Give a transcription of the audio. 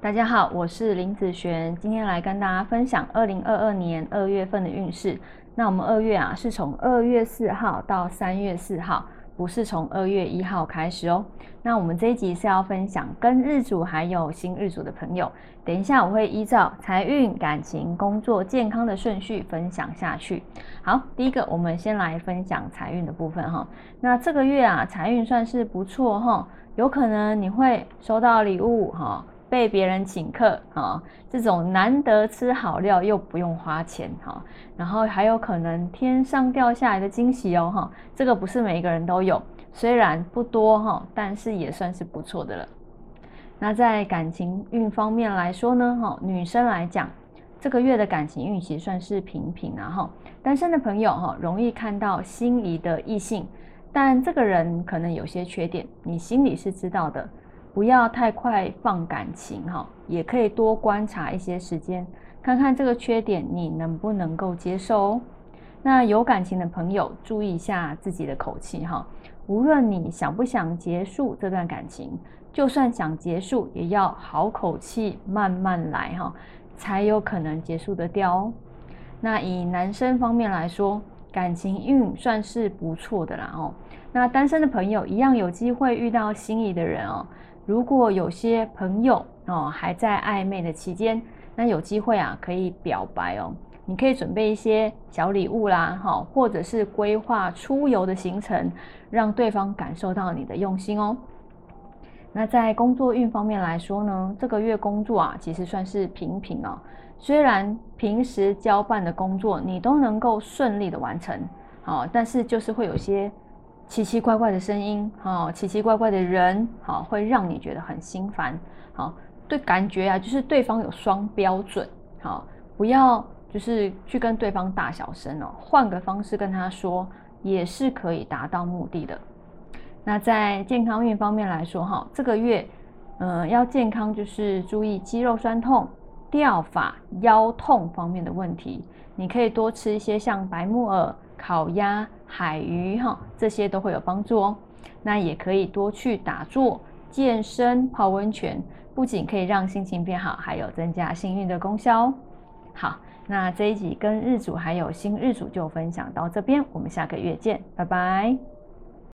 大家好，我是林子璇，今天来跟大家分享二零二二年二月份的运势。那我们二月啊，是从二月四号到三月四号，不是从二月一号开始哦。那我们这一集是要分享跟日主还有新日主的朋友，等一下我会依照财运、感情、工作、健康的顺序分享下去。好，第一个我们先来分享财运的部分哈。那这个月啊，财运算是不错哈，有可能你会收到礼物哈。被别人请客啊，这种难得吃好料又不用花钱哈，然后还有可能天上掉下来的惊喜哦哈，这个不是每一个人都有，虽然不多哈，但是也算是不错的了。那在感情运方面来说呢哈，女生来讲，这个月的感情运其实算是平平啊哈，单身的朋友哈，容易看到心仪的异性，但这个人可能有些缺点，你心里是知道的。不要太快放感情哈，也可以多观察一些时间，看看这个缺点你能不能够接受哦。那有感情的朋友注意一下自己的口气哈，无论你想不想结束这段感情，就算想结束，也要好口气慢慢来哈，才有可能结束得掉哦。那以男生方面来说，感情运算是不错的啦哦。那单身的朋友一样有机会遇到心仪的人哦。如果有些朋友哦还在暧昧的期间，那有机会啊可以表白哦。你可以准备一些小礼物啦，哈，或者是规划出游的行程，让对方感受到你的用心哦。那在工作运方面来说呢，这个月工作啊其实算是平平哦。虽然平时交办的工作你都能够顺利的完成，好，但是就是会有些。奇奇怪怪的声音，哈，奇奇怪怪的人，好，会让你觉得很心烦，好，对，感觉啊，就是对方有双标准，好，不要就是去跟对方大小声哦，换个方式跟他说，也是可以达到目的的。那在健康运方面来说，哈，这个月，嗯，要健康就是注意肌肉酸痛、掉发、腰痛方面的问题，你可以多吃一些像白木耳。烤鸭、海鱼哈，这些都会有帮助哦。那也可以多去打坐、健身、泡温泉，不仅可以让心情变好，还有增加幸运的功效哦。好，那这一集跟日主还有新日主就分享到这边，我们下个月见，拜拜。